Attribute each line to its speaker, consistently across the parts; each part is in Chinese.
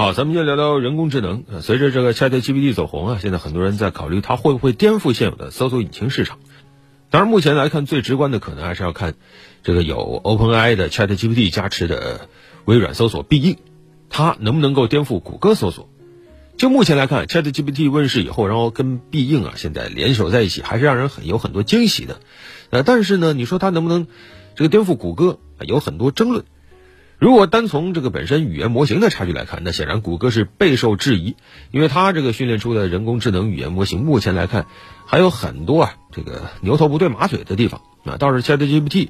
Speaker 1: 好，咱们先聊聊人工智能。随着这个 ChatGPT 走红啊，现在很多人在考虑它会不会颠覆现有的搜索引擎市场。当然，目前来看最直观的可能还是要看这个有 OpenAI 的 ChatGPT 加持的微软搜索必应，它能不能够颠覆谷歌搜索？就目前来看，ChatGPT 问世以后，然后跟必应啊现在联手在一起，还是让人很有很多惊喜的。呃，但是呢，你说它能不能这个颠覆谷歌，有很多争论。如果单从这个本身语言模型的差距来看，那显然谷歌是备受质疑，因为它这个训练出的人工智能语言模型，目前来看还有很多啊这个牛头不对马嘴的地方啊。倒是 ChatGPT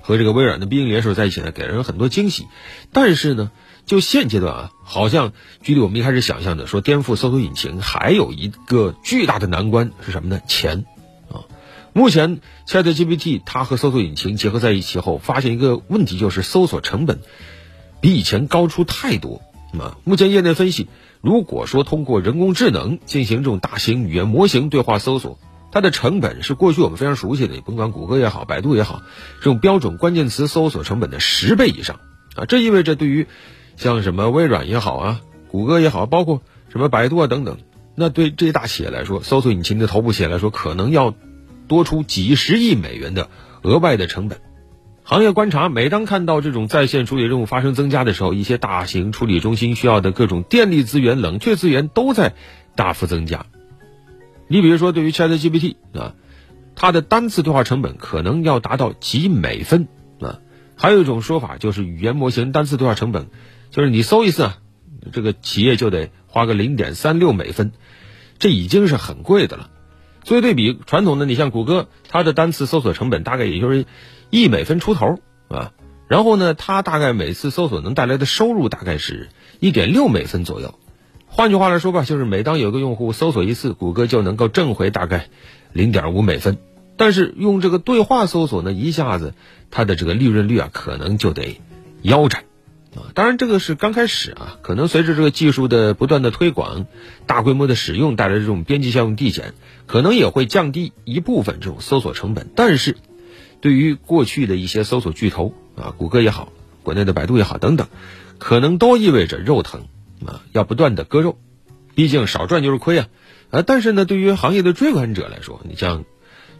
Speaker 1: 和这个微软的必应联手在一起呢，给人很多惊喜。但是呢。就现阶段啊，好像距离我们一开始想象的说颠覆搜索引擎还有一个巨大的难关是什么呢？钱啊！目前 ChatGPT 它和搜索引擎结合在一起后，发现一个问题，就是搜索成本比以前高出太多啊！目前业内分析，如果说通过人工智能进行这种大型语言模型对话搜索，它的成本是过去我们非常熟悉的，甭管谷歌也好，百度也好，这种标准关键词搜索成本的十倍以上啊！这意味着对于像什么微软也好啊，谷歌也好，包括什么百度啊等等，那对这些大企业来说，搜索引擎的头部企业来说，可能要多出几十亿美元的额外的成本。行业观察，每当看到这种在线处理任务发生增加的时候，一些大型处理中心需要的各种电力资源、冷却资源都在大幅增加。你比如说，对于 ChatGPT 啊，它的单次对话成本可能要达到几美分啊。还有一种说法就是，语言模型单次对话成本。就是你搜一次，这个企业就得花个零点三六美分，这已经是很贵的了。作为对比，传统的你像谷歌，它的单次搜索成本大概也就是一美分出头啊。然后呢，它大概每次搜索能带来的收入大概是一点六美分左右。换句话来说吧，就是每当有个用户搜索一次，谷歌就能够挣回大概零点五美分。但是用这个对话搜索呢，一下子它的这个利润率啊，可能就得腰斩。啊，当然这个是刚开始啊，可能随着这个技术的不断的推广，大规模的使用带来这种边际效用递减，可能也会降低一部分这种搜索成本。但是，对于过去的一些搜索巨头啊，谷歌也好，国内的百度也好等等，可能都意味着肉疼啊，要不断的割肉，毕竟少赚就是亏啊。啊，但是呢，对于行业的追赶者来说，你像。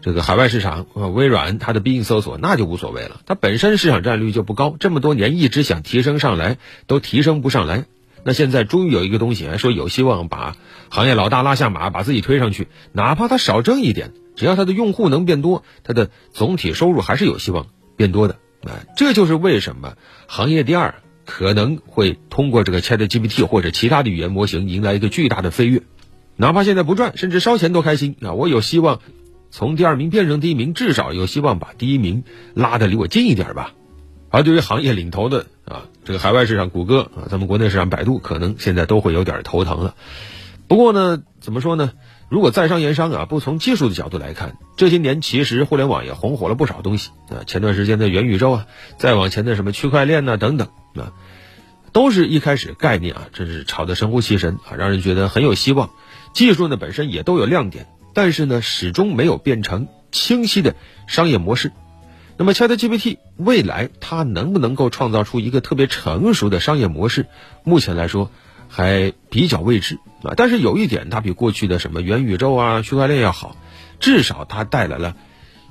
Speaker 1: 这个海外市场呃，微软它的必应搜索那就无所谓了，它本身市场占有率就不高，这么多年一直想提升上来都提升不上来，那现在终于有一个东西说有希望把行业老大拉下马，把自己推上去，哪怕它少挣一点，只要它的用户能变多，它的总体收入还是有希望变多的。啊，这就是为什么行业第二可能会通过这个 ChatGPT 或者其他的语言模型迎来一个巨大的飞跃，哪怕现在不赚，甚至烧钱都开心啊！我有希望。从第二名变成第一名，至少有希望把第一名拉得离我近一点吧。而对于行业领头的啊，这个海外市场谷歌啊，咱们国内市场百度，可能现在都会有点头疼了。不过呢，怎么说呢？如果在商言商啊，不从技术的角度来看，这些年其实互联网也红火了不少东西啊。前段时间的元宇宙啊，再往前的什么区块链呐等等啊，都是一开始概念啊，真是炒得神乎其神啊，让人觉得很有希望。技术呢本身也都有亮点。但是呢，始终没有变成清晰的商业模式。那么，ChatGPT 未来它能不能够创造出一个特别成熟的商业模式？目前来说还比较未知啊。但是有一点，它比过去的什么元宇宙啊、区块链要好，至少它带来了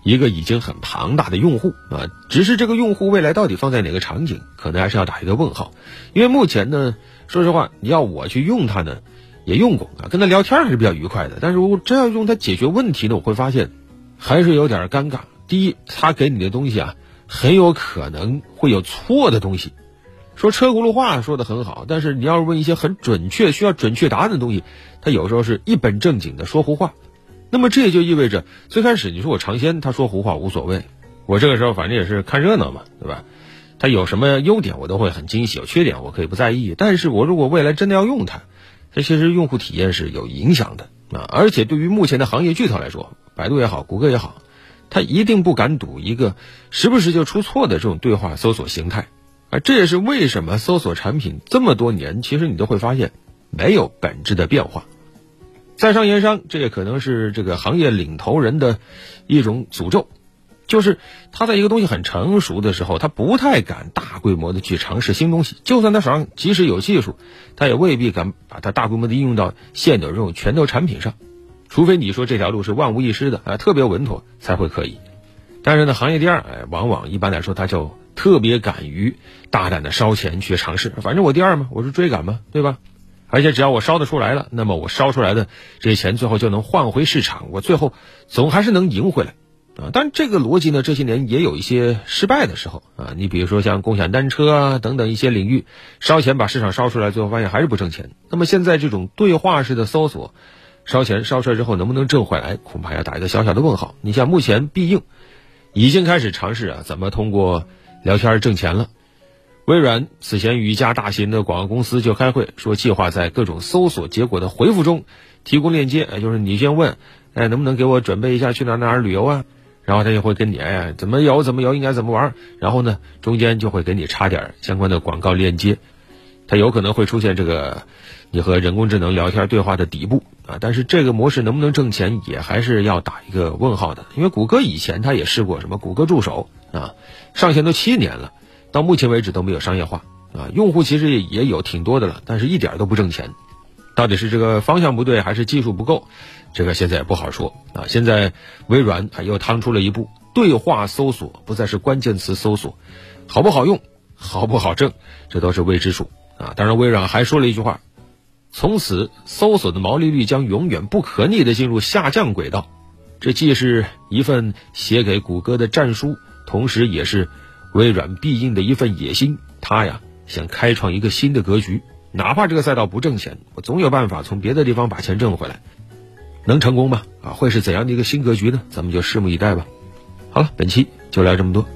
Speaker 1: 一个已经很庞大的用户啊。只是这个用户未来到底放在哪个场景，可能还是要打一个问号。因为目前呢，说实话，你要我去用它呢。也用过啊，跟他聊天还是比较愉快的。但是我真要用它解决问题呢，我会发现还是有点尴尬。第一，他给你的东西啊，很有可能会有错的东西。说车轱辘话说的很好，但是你要是问一些很准确、需要准确答案的东西，他有时候是一本正经的说胡话。那么这也就意味着，最开始你说我尝鲜，他说胡话无所谓，我这个时候反正也是看热闹嘛，对吧？他有什么优点我都会很惊喜，有缺点我可以不在意。但是我如果未来真的要用它，这其实用户体验是有影响的啊，而且对于目前的行业巨头来说，百度也好，谷歌也好，他一定不敢赌一个时不时就出错的这种对话搜索形态，啊，这也是为什么搜索产品这么多年，其实你都会发现没有本质的变化。在商言商，这也可能是这个行业领头人的一种诅咒。就是他在一个东西很成熟的时候，他不太敢大规模的去尝试新东西。就算他手上即使有技术，他也未必敢把它大规模的应用到现有这种拳头产品上。除非你说这条路是万无一失的啊，特别稳妥才会可以。但是呢，行业第二，哎，往往一般来说他就特别敢于大胆的烧钱去尝试。反正我第二嘛，我是追赶嘛，对吧？而且只要我烧得出来了，那么我烧出来的这些钱最后就能换回市场，我最后总还是能赢回来。啊，但这个逻辑呢，这些年也有一些失败的时候啊。你比如说像共享单车啊等等一些领域，烧钱把市场烧出来，最后发现还是不挣钱。那么现在这种对话式的搜索，烧钱烧出来之后能不能挣回来，恐怕要打一个小小的问号。你像目前必应已经开始尝试啊，怎么通过聊天挣钱了。微软此前与一家大型的广告公司就开会，说计划在各种搜索结果的回复中提供链接，就是你先问，哎，能不能给我准备一下去哪哪旅游啊？然后他就会跟你哎呀怎么游怎么游应该怎么玩，然后呢中间就会给你插点相关的广告链接，它有可能会出现这个你和人工智能聊天对话的底部啊，但是这个模式能不能挣钱也还是要打一个问号的，因为谷歌以前它也试过什么谷歌助手啊，上线都七年了，到目前为止都没有商业化啊，用户其实也也有挺多的了，但是一点都不挣钱，到底是这个方向不对还是技术不够？这个现在也不好说啊！现在微软啊又趟出了一步，对话搜索不再是关键词搜索，好不好用，好不好挣，这都是未知数啊！当然，微软还说了一句话：从此搜索的毛利率将永远不可逆的进入下降轨道。这既是一份写给谷歌的战书，同时也是微软必应的一份野心。他呀想开创一个新的格局，哪怕这个赛道不挣钱，我总有办法从别的地方把钱挣回来。能成功吗？啊，会是怎样的一个新格局呢？咱们就拭目以待吧。好了，本期就聊这么多。